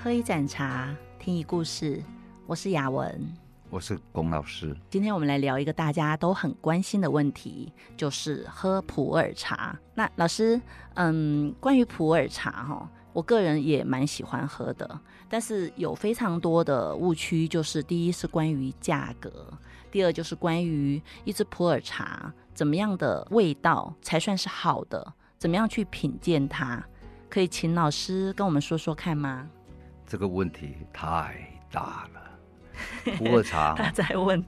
喝一盏茶，听一故事。我是雅文，我是龚老师。今天我们来聊一个大家都很关心的问题，就是喝普洱茶。那老师，嗯，关于普洱茶哈，我个人也蛮喜欢喝的，但是有非常多的误区，就是第一是关于价格，第二就是关于一支普洱茶怎么样的味道才算是好的，怎么样去品鉴它。可以请老师跟我们说说看吗？这个问题太大了。普洱茶，他在问，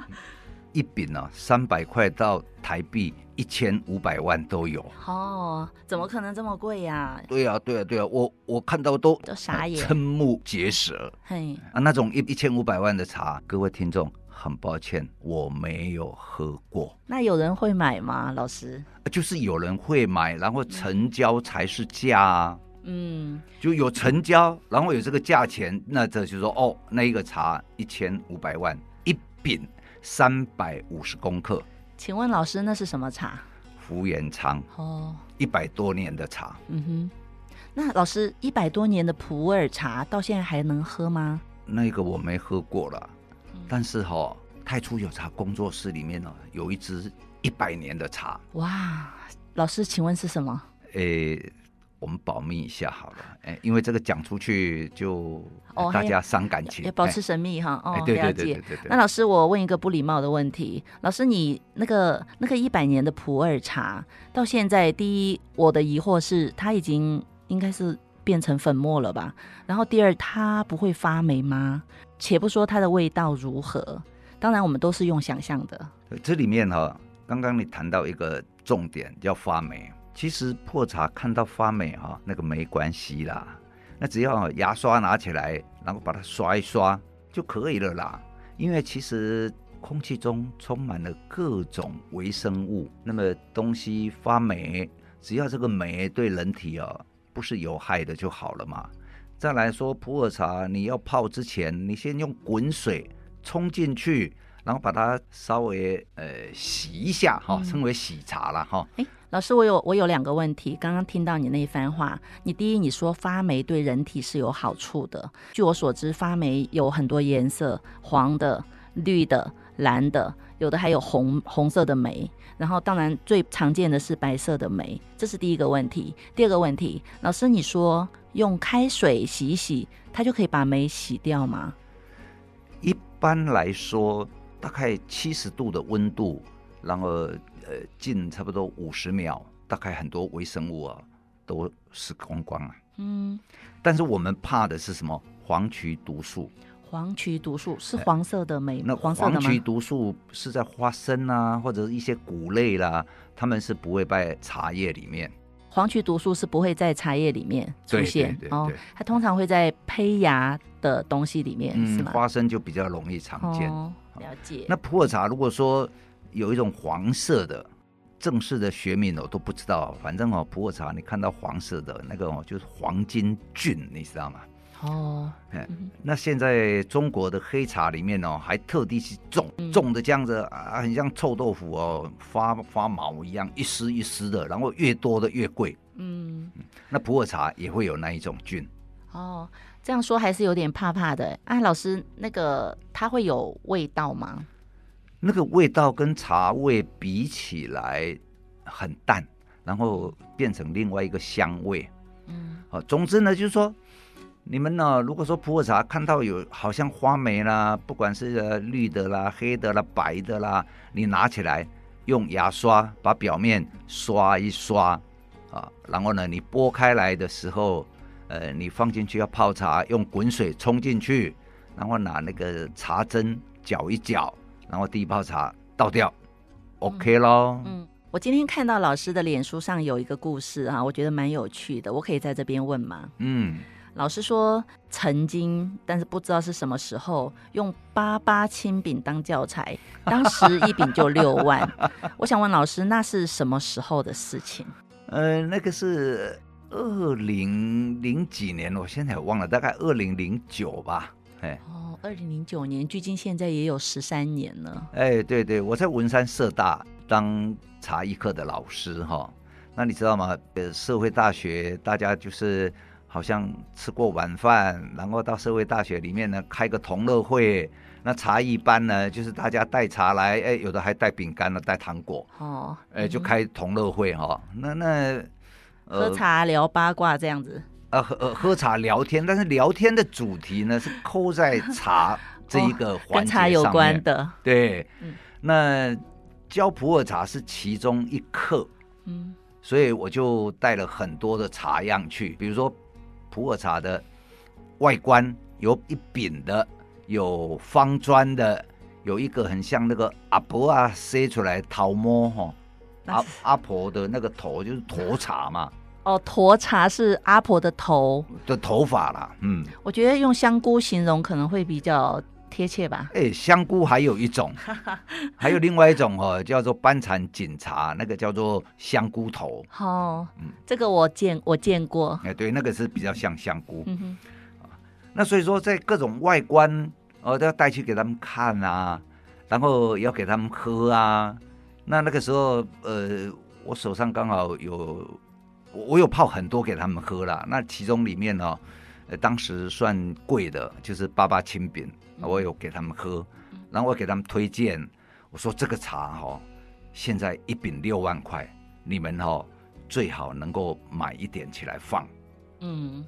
一饼呢、啊，三百块到台币一千五百万都有。哦，怎么可能这么贵呀、啊？对呀、啊，对呀、啊，对呀、啊，我我看到都都傻眼，瞠目结舌。嘿，啊，那种一一千五百万的茶，各位听众。很抱歉，我没有喝过。那有人会买吗，老师？就是有人会买，然后成交才是价啊。嗯，就有成交，然后有这个价钱，那这就是说，哦，那一个茶一千五百万一饼，三百五十公克。请问老师，那是什么茶？福元昌哦，一百多年的茶。嗯哼，那老师一百多年的普洱茶到现在还能喝吗？那个我没喝过了。但是哈、哦，太初有茶工作室里面呢，有一支一百年的茶。哇，老师，请问是什么？诶，我们保密一下好了。哎，因为这个讲出去就大家伤感情，要保持神秘哈。哦，对对对对对。那老师，我问一个不礼貌的问题。老师，你那个那个一百年的普洱茶，到现在，第一，我的疑惑是，它已经应该是变成粉末了吧？然后第二，它不会发霉吗？且不说它的味道如何，当然我们都是用想象的。这里面哈、哦，刚刚你谈到一个重点叫发霉，其实破茶看到发霉哈、哦，那个没关系啦，那只要牙刷拿起来，然后把它刷一刷就可以了啦。因为其实空气中充满了各种微生物，那么东西发霉，只要这个霉对人体、哦、不是有害的就好了嘛。再来说普洱茶，你要泡之前，你先用滚水冲进去，然后把它稍微呃洗一下哈，称为洗茶了哈。哎、嗯，老师，我有我有两个问题。刚刚听到你那一番话，你第一你说发霉对人体是有好处的。据我所知，发霉有很多颜色，黄的、绿的、蓝的，有的还有红红色的霉。然后当然最常见的是白色的霉，这是第一个问题。第二个问题，老师你说。用开水洗一洗，它就可以把霉洗掉吗？一般来说，大概七十度的温度，然后呃浸差不多五十秒，大概很多微生物啊都死光光了。嗯，但是我们怕的是什么？黄曲毒素。黄曲毒素是黄色的霉，那黄曲毒素是在花生啊，或者是一些谷类啦，它们是不会在茶叶里面。黄曲毒素是不会在茶叶里面出现哦，它通常会在胚芽的东西里面，嗯、是吗？花生就比较容易常见。哦、了解。那普洱茶如果说有一种黄色的，正式的学名我都不知道，反正哦，普洱茶你看到黄色的那个哦，就是黄金菌，你知道吗？哦，嗯，那现在中国的黑茶里面哦，还特地去种种的这样子啊，很像臭豆腐哦，发发毛一样，一丝一丝的，然后越多的越贵。嗯，那普洱茶也会有那一种菌。哦，这样说还是有点怕怕的。啊，老师，那个它会有味道吗？那个味道跟茶味比起来很淡，然后变成另外一个香味。嗯，好，总之呢，就是说。你们呢？如果说普洱茶看到有好像花梅啦，不管是绿的啦、黑的啦、白的啦，你拿起来用牙刷把表面刷一刷啊，然后呢，你剥开来的时候，呃，你放进去要泡茶，用滚水冲进去，然后拿那个茶针搅一搅，然后第一泡茶倒掉，OK 咯。嗯，我今天看到老师的脸书上有一个故事啊，我觉得蛮有趣的，我可以在这边问吗？嗯。老师说曾经，但是不知道是什么时候，用八八青饼当教材，当时一饼就六万。我想问老师，那是什么时候的事情？呃，那个是二零零几年，我现在也忘了，大概二零零九吧。哎，哦，二零零九年，距今现在也有十三年了。哎，对对，我在文山社大当茶艺课的老师哈。那你知道吗？呃，社会大学大家就是。好像吃过晚饭，然后到社会大学里面呢开个同乐会。那茶艺班呢，就是大家带茶来，哎，有的还带饼干呢，带糖果。哦，哎，就开同乐会哈、哦。那那、呃、喝茶聊八卦这样子。呃，喝呃喝茶聊天，但是聊天的主题呢是扣在茶这一个环节上面、哦、跟茶有关的。对，嗯、那教普洱茶是其中一课。嗯，所以我就带了很多的茶样去，比如说普洱茶的外观有一柄的。有方砖的，有一个很像那个阿伯啊塞出来桃摸哈，阿阿婆的那个头就是头茶嘛。哦，驼茶是阿婆的头的头发啦。嗯，我觉得用香菇形容可能会比较贴切吧。哎，香菇还有一种，还有另外一种哦，叫做班禅锦茶，那个叫做香菇头。哦，嗯，这个我见我见过。哎，对，那个是比较像香菇。嗯哼。那所以说，在各种外观，呃，都要带去给他们看啊，然后要给他们喝啊。那那个时候，呃，我手上刚好有，我有泡很多给他们喝了。那其中里面呢，呃，当时算贵的，就是八八青饼，我有给他们喝，然后我给他们推荐，我说这个茶哈、哦，现在一饼六万块，你们哈、哦、最好能够买一点起来放。嗯。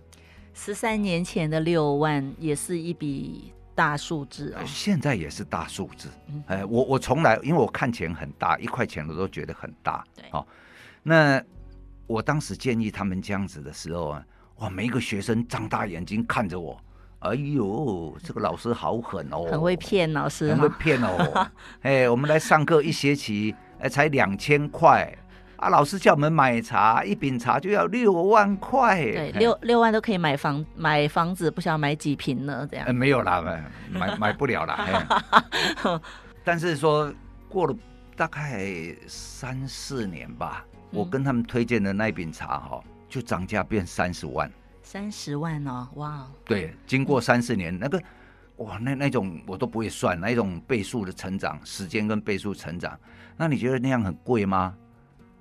十三年前的六万也是一笔大数字啊、哦，现在也是大数字。哎，我我从来因为我看钱很大，一块钱我都觉得很大。对，好、哦，那我当时建议他们这样子的时候啊，哇，每一个学生张大眼睛看着我，哎呦，这个老师好狠哦，很会骗老师，很会骗哦。哎，我们来上课一学期，哎，才两千块。啊！老师叫我们买茶，一饼茶就要六万块。对，六六万都可以买房买房子，不晓得买几平呢？这样。呃、没有啦，买买不了啦。但是说过了大概三四年吧，嗯、我跟他们推荐的那一饼茶哈，就涨价变三十万。三十万哦，哇！对，经过三四年，嗯、那个哇，那那种我都不会算，那一种倍数的成长，时间跟倍数成长，那你觉得那样很贵吗？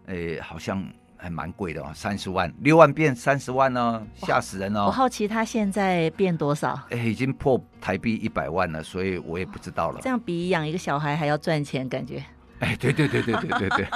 诶，好像还蛮贵的哦，三十万，六万变三十万呢，吓死人哦！我好奇他现在变多少？诶，已经破台币一百万了，所以我也不知道了。这样比养一个小孩还要赚钱，感觉。哎，对对对对对对对，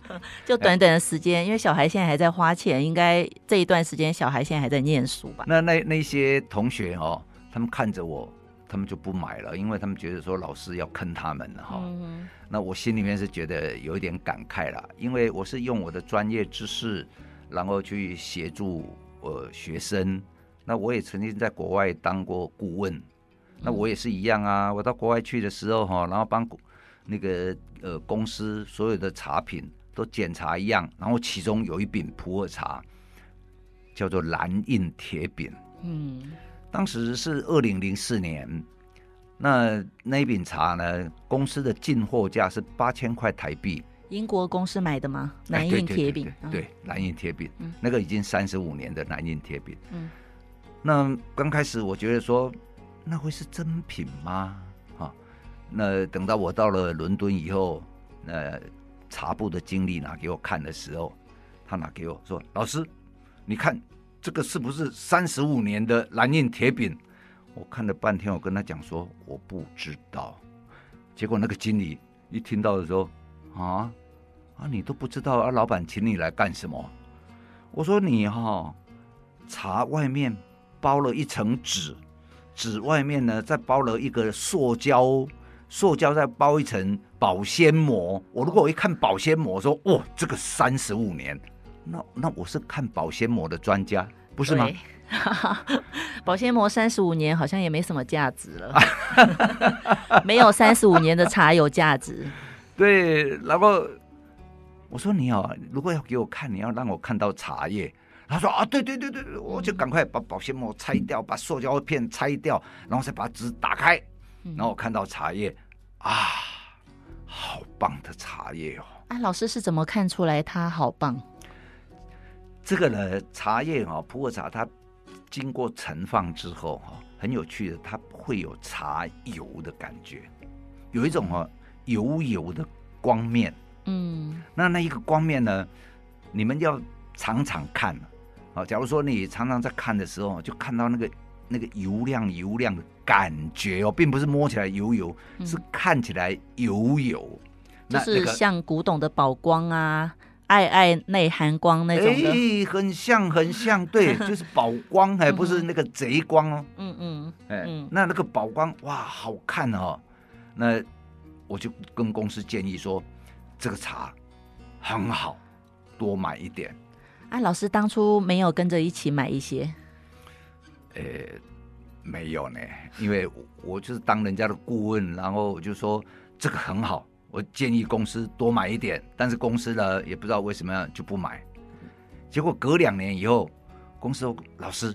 就短短的时间，因为小孩现在还在花钱，应该这一段时间小孩现在还在念书吧？那那那些同学哦，他们看着我。他们就不买了，因为他们觉得说老师要坑他们了哈。嗯、那我心里面是觉得有一点感慨了，因为我是用我的专业知识，然后去协助呃学生。那我也曾经在国外当过顾问，那我也是一样啊。我到国外去的时候哈，然后帮那个呃公司所有的茶品都检查一样，然后其中有一饼普洱茶，叫做蓝印铁饼。嗯。当时是二零零四年，那那一饼茶呢？公司的进货价是八千块台币。英国公司买的吗？蓝印铁饼，对，蓝印铁饼，那个已经三十五年的蓝印铁饼。嗯，那刚开始我觉得说，那会是真品吗？哈，那等到我到了伦敦以后，那茶部的经理拿给我看的时候，他拿给我说：“老师，你看。”这个是不是三十五年的蓝印铁饼？我看了半天，我跟他讲说我不知道。结果那个经理一听到的时候，啊啊，你都不知道啊？老板请你来干什么？我说你哈、茶外面包了一层纸，纸外面呢再包了一个塑胶，塑胶再包一层保鲜膜。我如果我一看保鲜膜，说哇，这个三十五年。那那我是看保鲜膜的专家，不是吗？保鲜膜三十五年好像也没什么价值了，没有三十五年的茶有价值。对，然后我说你哦，如果要给我看，你要让我看到茶叶。他说啊，对对对对，我就赶快把保鲜膜拆掉，把塑胶片拆掉，然后再把纸打开，然后我看到茶叶啊，好棒的茶叶哦。啊，老师是怎么看出来它好棒？这个呢，茶叶哈，普洱茶它经过陈放之后哈，很有趣的，它会有茶油的感觉，有一种哈油油的光面。嗯，那那一个光面呢，你们要常常看，啊，假如说你常常在看的时候，就看到那个那个油亮油亮的感觉哦，并不是摸起来油油，嗯、是看起来油油，就是像古董的宝光啊，爱爱内含光那种的，哎，很像很像，对，就是宝光，还不是那个贼光哦，嗯嗯，哎，那那个宝光哇，好看哦，那我就跟公司建议说，这个茶很好，多买一点。啊，老师当初没有跟着一起买一些？呃，没有呢，因为我就是当人家的顾问，然后我就说这个很好，我建议公司多买一点，但是公司呢也不知道为什么就不买。结果隔两年以后，公司说老师，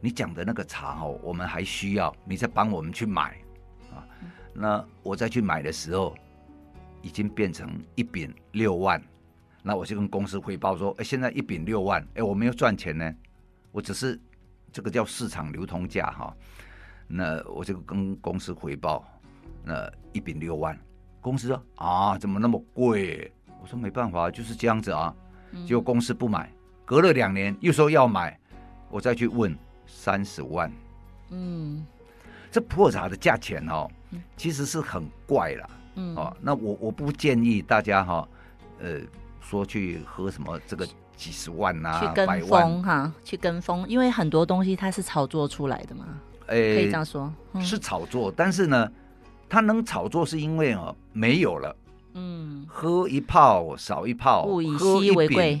你讲的那个茶哦，我们还需要，你再帮我们去买啊。那我再去买的时候，已经变成一饼六万。那我就跟公司汇报说，哎，现在一饼六万，哎，我没有赚钱呢，我只是这个叫市场流通价哈。那我就跟公司汇报，那一饼六万，公司说啊，怎么那么贵？我说没办法，就是这样子啊。结果公司不买，隔了两年又说要买，我再去问三十万。嗯，这普洱茶的价钱哦，其实是很怪啦。嗯，哦，那我我不建议大家哈，呃。说去喝什么这个几十万呐、啊，去跟风哈，去跟风，因为很多东西它是炒作出来的嘛，哎、欸，可以这样说，嗯、是炒作，但是呢，它能炒作是因为哦没有了，嗯，喝一泡少一泡，物以稀为贵，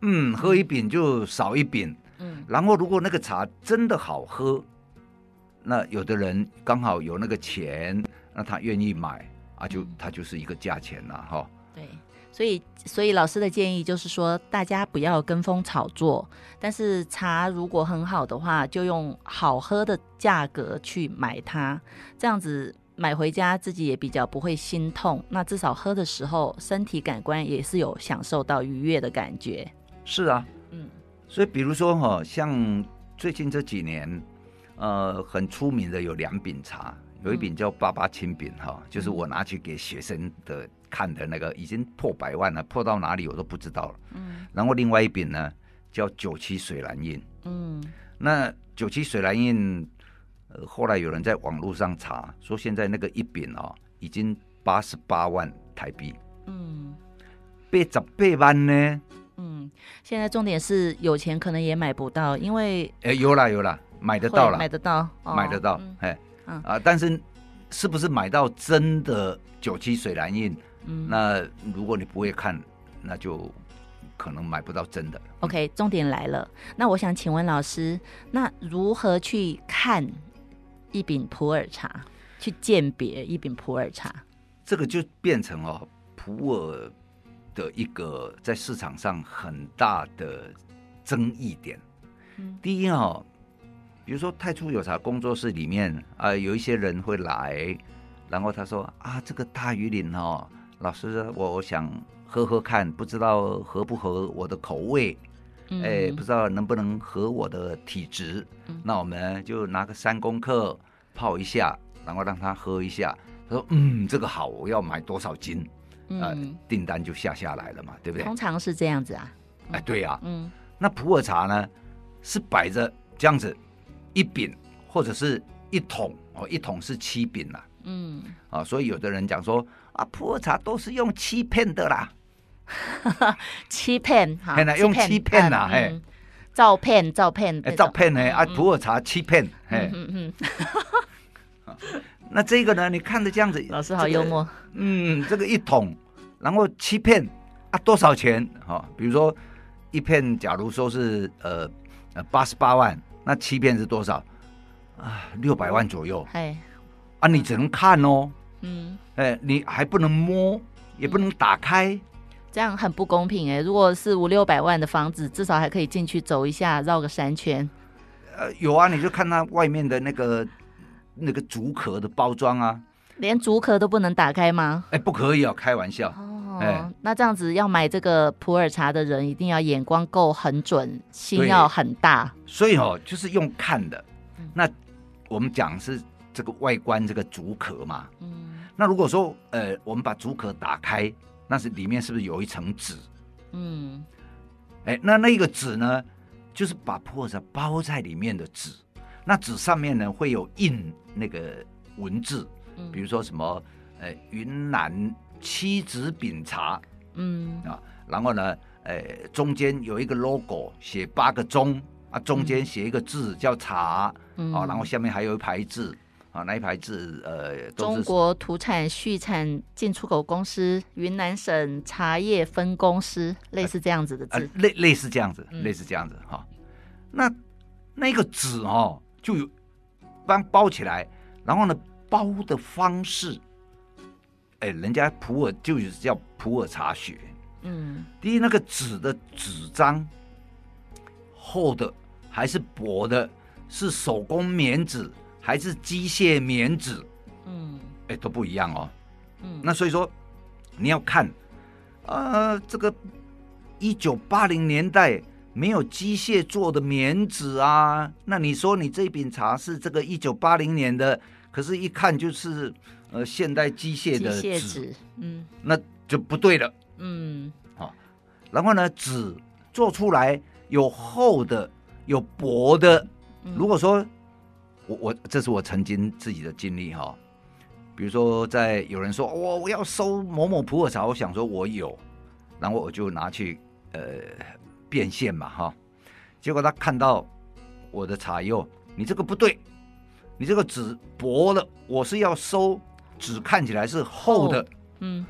嗯，喝一饼就少一饼，嗯，然后如果那个茶真的好喝，那有的人刚好有那个钱，那他愿意买啊，就他就是一个价钱了哈。对。所以，所以老师的建议就是说，大家不要跟风炒作。但是茶如果很好的话，就用好喝的价格去买它，这样子买回家自己也比较不会心痛。那至少喝的时候，身体感官也是有享受到愉悦的感觉。是啊，嗯。所以比如说哈，像最近这几年，呃，很出名的有两饼茶，有一饼叫八八青饼哈，嗯、就是我拿去给学生的。看的那个已经破百万了，破到哪里我都不知道了。嗯，然后另外一饼呢叫九七水蓝印。嗯，那九七水蓝印，呃，后来有人在网络上查，说现在那个一饼哦，已经八十八万台币。嗯，八十八万呢？嗯，现在重点是有钱可能也买不到，因为哎，有啦有啦，买得到了，买得到，哦、买得到，哎、嗯，啊，但是是不是买到真的九七水蓝印？嗯，那如果你不会看，那就可能买不到真的。OK，重点来了。那我想请问老师，那如何去看一饼普洱茶，去鉴别一饼普洱茶？这个就变成哦，普洱的一个在市场上很大的争议点。嗯，第一哦，比如说太初有茶工作室里面啊，呃，有一些人会来，然后他说啊，这个大禹岭哦。老师，我想喝喝看，不知道合不合我的口味，嗯、哎，不知道能不能合我的体质。嗯、那我们就拿个三公克泡一下，然后让他喝一下。他说：“嗯，这个好，我要买多少斤？”嗯、呃，订单就下下来了嘛，对不对？通常是这样子啊。哎，对呀、啊。嗯。那普洱茶呢，是摆着这样子一饼或者是一桶哦，一桶是七饼啊。嗯。啊，所以有的人讲说。啊，普洱茶都是用七片的啦，七片哈，用欺骗呐，嘿，照片照片，哎，照片呢？啊，普洱茶欺骗，哎，嗯嗯，那这个呢？你看着这样子，老师好幽默，嗯，这个一桶，然后欺骗啊，多少钱？哈，比如说一片，假如说是呃呃八十八万，那七片是多少？啊，六百万左右，哎，啊，你只能看哦。嗯，哎，你还不能摸，也不能打开，这样很不公平哎。如果是五六百万的房子，至少还可以进去走一下，绕个三圈。呃，有啊，你就看它外面的那个那个竹壳的包装啊，连竹壳都不能打开吗？哎，不可以哦，开玩笑。哦，哎，那这样子要买这个普洱茶的人，一定要眼光够很准，心要很大。所以哦，就是用看的。那我们讲是这个外观这个竹壳嘛。嗯。那如果说，呃，我们把竹壳打开，那是里面是不是有一层纸？嗯，哎，那那个纸呢，就是把普洱茶包在里面的纸，那纸上面呢会有印那个文字，比如说什么呃云南七子饼茶，嗯。啊，然后呢呃中间有一个 logo 写八个钟啊，中间写一个字叫茶，嗯、啊，然后下面还有一排字。啊，那一排字，呃，中国土产畜产进出口公司云南省茶叶分公司，类似这样子的字，呃、类类似这样子，嗯、类似这样子哈。那那个纸哦，就有帮包起来，然后呢，包的方式，哎，人家普洱就是叫普洱茶学。嗯，第一，那个纸的纸张厚的还是薄的，是手工棉纸。还是机械棉纸，嗯，哎，都不一样哦，嗯，那所以说你要看，呃，这个一九八零年代没有机械做的棉纸啊，那你说你这饼茶是这个一九八零年的，可是一看就是呃现代机械的纸，嗯，那就不对了，嗯，好，然后呢，纸做出来有厚的，有薄的，如果说。我我这是我曾经自己的经历哈，比如说在有人说我我要收某某普洱茶，我想说我有，然后我就拿去呃变现嘛哈，结果他看到我的茶以后，你这个不对，你这个纸薄了，我是要收纸看起来是厚的，嗯，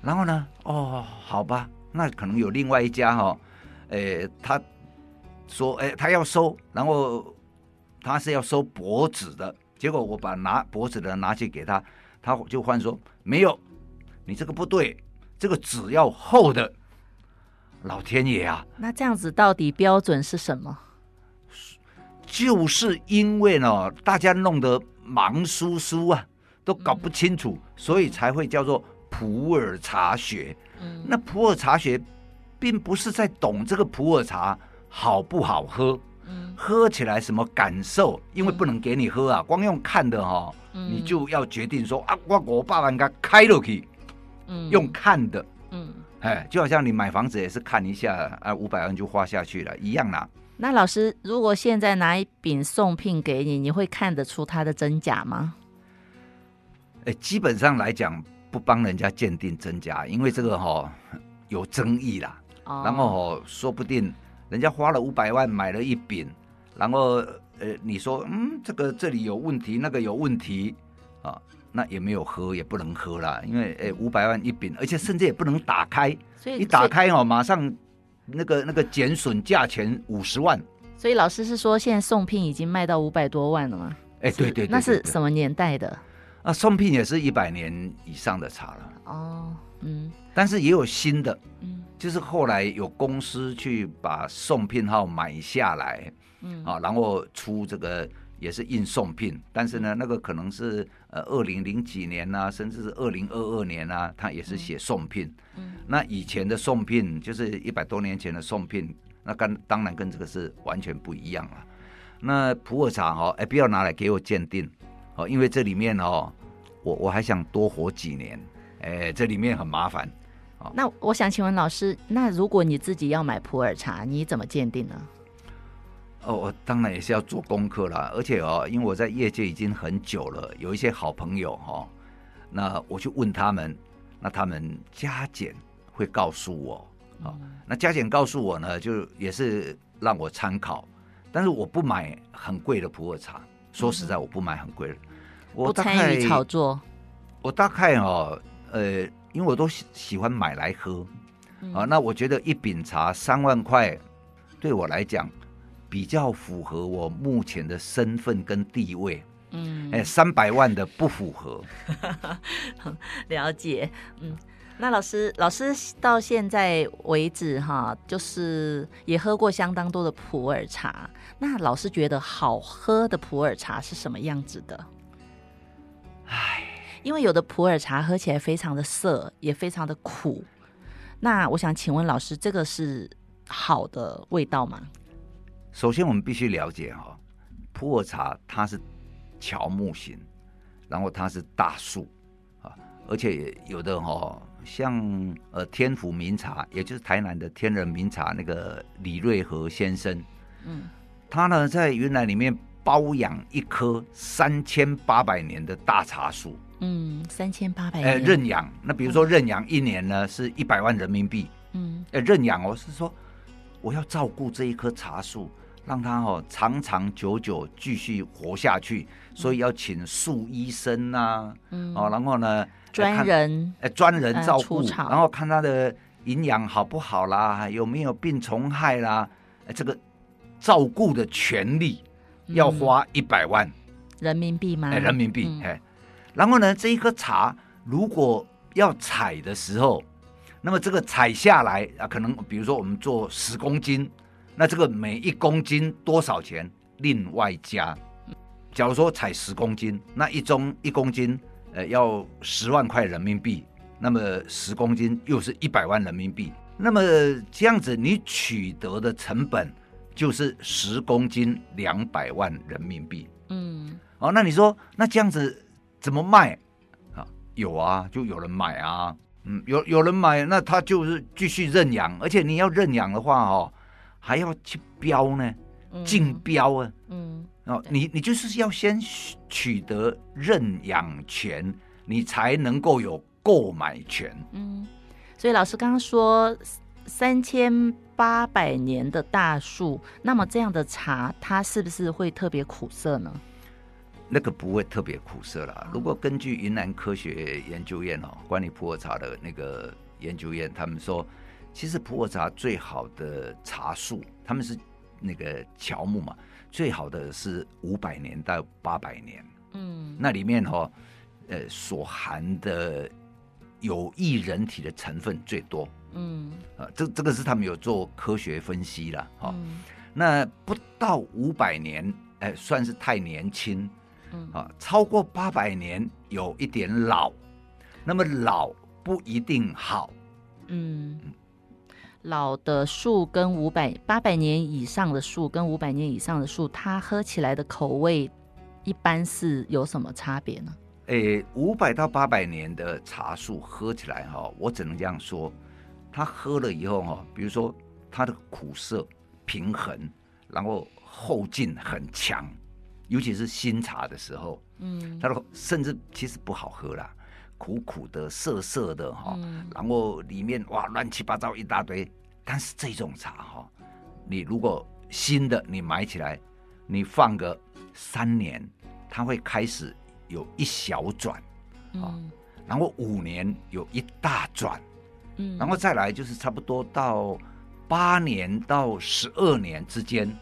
然后呢，哦好吧，那可能有另外一家哈，诶他说诶他要收，然后。他是要收脖子的，结果我把拿薄纸的拿去给他，他就换说没有，你这个不对，这个纸要厚的。老天爷啊！那这样子到底标准是什么？就是因为呢，大家弄得忙疏疏啊，都搞不清楚，嗯、所以才会叫做普洱茶学。嗯，那普洱茶学并不是在懂这个普洱茶好不好喝。喝起来什么感受？因为不能给你喝啊，光用看的哈、你就要决定说啊，我我爸爸应该开了去，嗯，用看的，嗯，哎，就好像你买房子也是看一下啊，五百万就花下去了一样啦。那老师，如果现在拿一饼送聘给你，你会看得出它的真假吗？哎，基本上来讲，不帮人家鉴定真假，因为这个哈、哦、有争议啦，哦、然后、哦、说不定。人家花了五百万买了一饼，然后呃，你说嗯，这个这里有问题，那个有问题啊，那也没有喝，也不能喝了，因为呃五百万一饼，而且甚至也不能打开，所以一打开哦，马上那个那个减损价钱五十万。所以老师是说，现在送聘已经卖到五百多万了吗？哎，对对对，那是什么年代的？啊，送聘也是一百年以上的茶了。哦，嗯，但是也有新的，嗯。就是后来有公司去把送聘号买下来，嗯啊，然后出这个也是印送聘，但是呢，那个可能是呃二零零几年啊，甚至是二零二二年啊，他也是写送聘。嗯，那以前的送聘就是一百多年前的送聘，那跟当然跟这个是完全不一样了。那普洱茶哦，哎，不要拿来给我鉴定哦，因为这里面哦，我我还想多活几年，哎，这里面很麻烦。那我想请问老师，那如果你自己要买普洱茶，你怎么鉴定呢？哦，我当然也是要做功课啦。而且哦，因为我在业界已经很久了，有一些好朋友哈、哦，那我去问他们，那他们加减会告诉我，啊、哦，那加减告诉我呢，就也是让我参考。但是我不买很贵的普洱茶，说实在，我不买很贵的。我不参与炒作。我大概哦，呃。因为我都喜喜欢买来喝，嗯、啊，那我觉得一饼茶三万块，对我来讲比较符合我目前的身份跟地位。嗯，哎，三百万的不符合。了解，嗯，那老师，老师到现在为止哈，就是也喝过相当多的普洱茶。那老师觉得好喝的普洱茶是什么样子的？唉。因为有的普洱茶喝起来非常的涩，也非常的苦。那我想请问老师，这个是好的味道吗？首先，我们必须了解哈，普洱茶它是乔木型，然后它是大树啊，而且有的哈，像呃天府名茶，也就是台南的天人名茶那个李瑞和先生，嗯，他呢在云南里面包养一棵三千八百年的大茶树。嗯，三千八百年。呃，认养，那比如说认养一年呢是一百万人民币。嗯，呃，认养哦是说我要照顾这一棵茶树，让它哦长长久久继续活下去，所以要请树医生呐，嗯，哦，然后呢专人，呃，专人照顾，然后看它的营养好不好啦，有没有病虫害啦，这个照顾的权利要花一百万人民币吗？哎，人民币，哎。然后呢，这一颗茶如果要采的时候，那么这个采下来啊，可能比如说我们做十公斤，那这个每一公斤多少钱？另外加。假如说采十公斤，那一中一公斤呃要十万块人民币，那么十公斤又是一百万人民币。那么这样子你取得的成本就是十公斤两百万人民币。嗯，哦，那你说那这样子。怎么卖啊？有啊，就有人买啊。嗯，有有人买，那他就是继续认养。而且你要认养的话，哦，还要去标呢，竞标啊。嗯，哦，你你就是要先取得认养权，你才能够有购买权。嗯，所以老师刚刚说三千八百年的大树，那么这样的茶，它是不是会特别苦涩呢？那个不会特别苦涩啦。如果根据云南科学研究院哦，关于普洱茶的那个研究院，他们说，其实普洱茶最好的茶树，他们是那个乔木嘛，最好的是五百年到八百年。嗯，那里面哈，呃，所含的有益人体的成分最多。嗯，啊，这这个是他们有做科学分析了哈。嗯，那不到五百年，哎，算是太年轻。嗯啊，超过八百年有一点老，那么老不一定好。嗯，老的树跟五百八百年以上的树跟五百年以上的树，它喝起来的口味一般是有什么差别呢？诶，五百到八百年的茶树喝起来哈，我只能这样说，它喝了以后哈，比如说它的苦涩平衡，然后后劲很强。尤其是新茶的时候，嗯，它的甚至其实不好喝啦，苦苦的、涩涩的哈，嗯、然后里面哇乱七八糟一大堆。但是这种茶哈，你如果新的你买起来，你放个三年，它会开始有一小转，嗯，然后五年有一大转，嗯，然后再来就是差不多到八年到十二年之间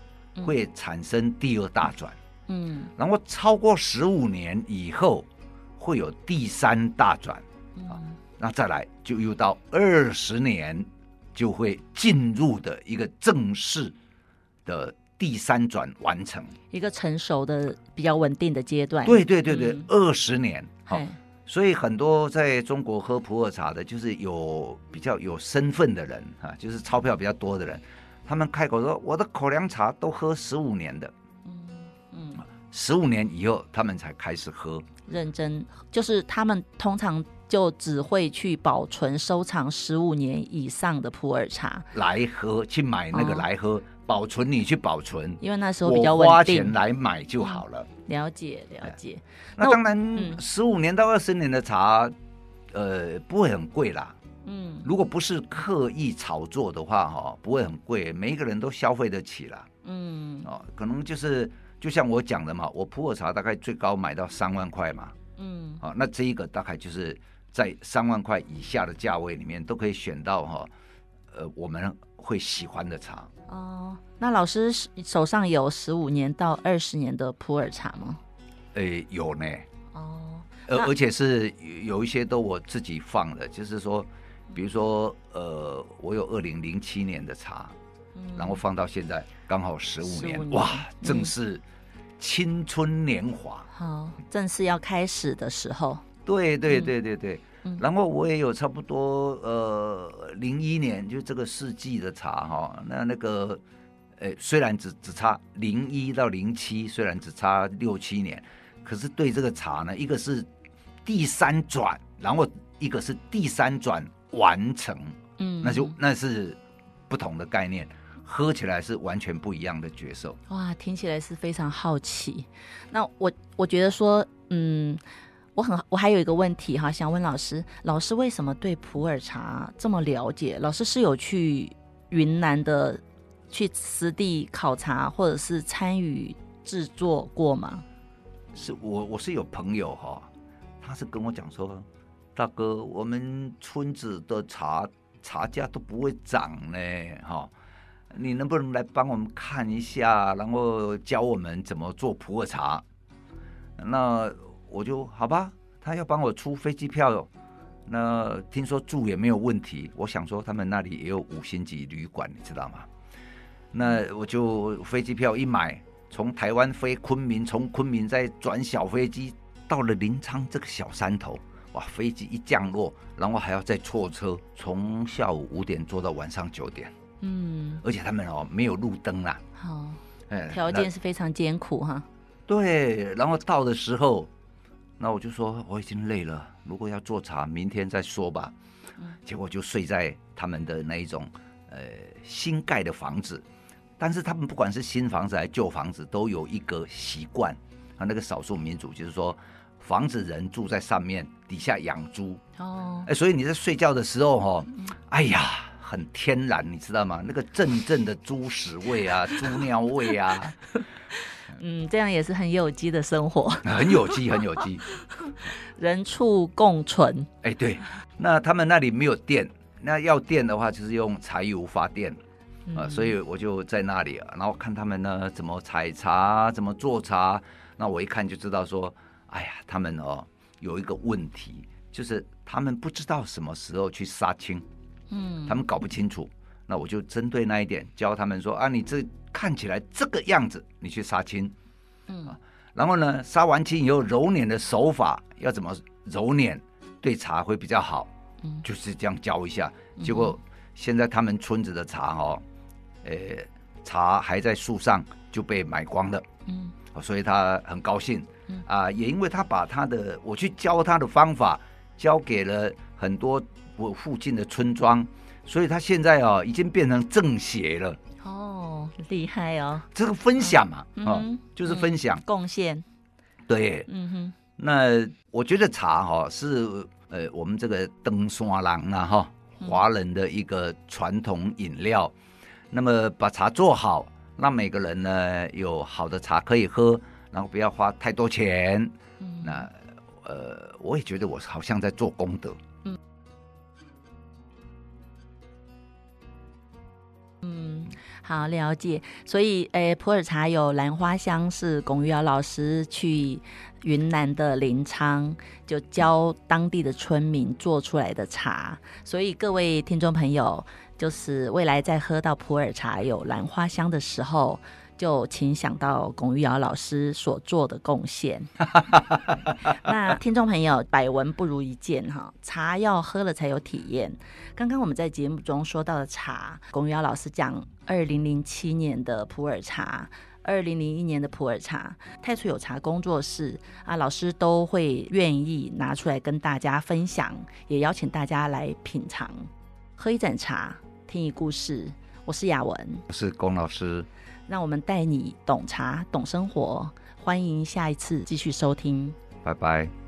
会产生第二大转。嗯，然后超过十五年以后，会有第三大转，啊，那再来就又到二十年，就会进入的一个正式的第三转完成，一个成熟的比较稳定的阶段。对对对对，二十年，好，嘿。所以很多在中国喝普洱茶的，就是有比较有身份的人啊，就是钞票比较多的人，他们开口说我的口粮茶都喝十五年的。十五年以后，他们才开始喝。认真，就是他们通常就只会去保存、收藏十五年以上的普洱茶来喝，去买那个来喝，哦、保存你去保存，因为那时候比较稳定，我花钱来买就好了。嗯、了解了解。那当然，十五年到二十年的茶，呃，不会很贵啦。嗯，如果不是刻意炒作的话，哈，不会很贵，每一个人都消费得起啦。嗯，哦，可能就是。就像我讲的嘛，我普洱茶大概最高买到三万块嘛，嗯，好、哦，那这一个大概就是在三万块以下的价位里面都可以选到哈、哦，呃，我们会喜欢的茶。哦，那老师手上有十五年到二十年的普洱茶吗？诶，有呢。哦，而而且是有一些都我自己放的，就是说，比如说，呃，我有二零零七年的茶，嗯、然后放到现在刚好十五年，年。哇，正是。青春年华，好，正是要开始的时候。对对对对对，嗯、然后我也有差不多呃零一年，就这个世纪的茶哈，那那个呃虽然只只差零一到零七，虽然只差六七年，可是对这个茶呢，一个是第三转，然后一个是第三转完成，嗯，那就那是不同的概念。喝起来是完全不一样的角色。哇，听起来是非常好奇。那我我觉得说，嗯，我很我还有一个问题哈，想问老师，老师为什么对普洱茶这么了解？老师是有去云南的去实地考察，或者是参与制作过吗？是我我是有朋友哈，他是跟我讲说，大哥，我们村子的茶茶价都不会涨呢，哈。你能不能来帮我们看一下，然后教我们怎么做普洱茶？那我就好吧。他要帮我出飞机票，那听说住也没有问题。我想说他们那里也有五星级旅馆，你知道吗？那我就飞机票一买，从台湾飞昆明，从昆明再转小飞机到了临沧这个小山头。哇，飞机一降落，然后还要再坐车，从下午五点坐到晚上九点。嗯，而且他们哦没有路灯啦，好，哎，条件是非常艰苦哈。对，然后到的时候，那我就说我已经累了，如果要做茶，明天再说吧。嗯，结果就睡在他们的那一种呃新盖的房子，但是他们不管是新房子还是旧房子，都有一个习惯。啊，那个少数民族就是说，房子人住在上面，底下养猪。哦，哎，所以你在睡觉的时候哈，哎呀。很天然，你知道吗？那个阵阵的猪屎味啊，猪尿味啊，嗯，这样也是很有机的生活，很有机，很有机，人畜共存。哎，对，那他们那里没有电，那要电的话就是用柴油发电啊，嗯，所以我就在那里，然后看他们呢怎么采茶，怎么做茶。那我一看就知道说，哎呀，他们哦有一个问题，就是他们不知道什么时候去杀青。嗯，他们搞不清楚，那我就针对那一点教他们说啊，你这看起来这个样子，你去杀青，嗯，啊然后呢，杀完青以后揉捻的手法要怎么揉捻，对茶会比较好，嗯，就是这样教一下。结果现在他们村子的茶哦，呃，茶还在树上就被买光了，嗯，所以他很高兴，啊，也因为他把他的我去教他的方法教给了很多。我附近的村庄，所以他现在哦，已经变成政协了。哦，厉害哦！这个分享嘛，嗯、哦，就是分享贡献。对，嗯哼。那我觉得茶哈、哦、是呃我们这个登山郎啊哈华人的一个传统饮料。嗯、那么把茶做好，让每个人呢有好的茶可以喝，然后不要花太多钱。嗯、那呃，我也觉得我好像在做功德。好，了解，所以诶，普洱茶有兰花香，是龚玉瑶老师去云南的临沧，就教当地的村民做出来的茶。所以各位听众朋友，就是未来在喝到普洱茶有兰花香的时候，就请想到龚玉瑶老师所做的贡献。那听众朋友，百闻不如一见哈，茶要喝了才有体验。刚刚我们在节目中说到的茶，龚玉瑶老师讲，二零零七年的普洱茶，二零零一年的普洱茶，太初有茶工作室啊，老师都会愿意拿出来跟大家分享，也邀请大家来品尝，喝一盏茶，听一故事。我是雅文，我是龚老师。让我们带你懂茶、懂生活，欢迎下一次继续收听，拜拜。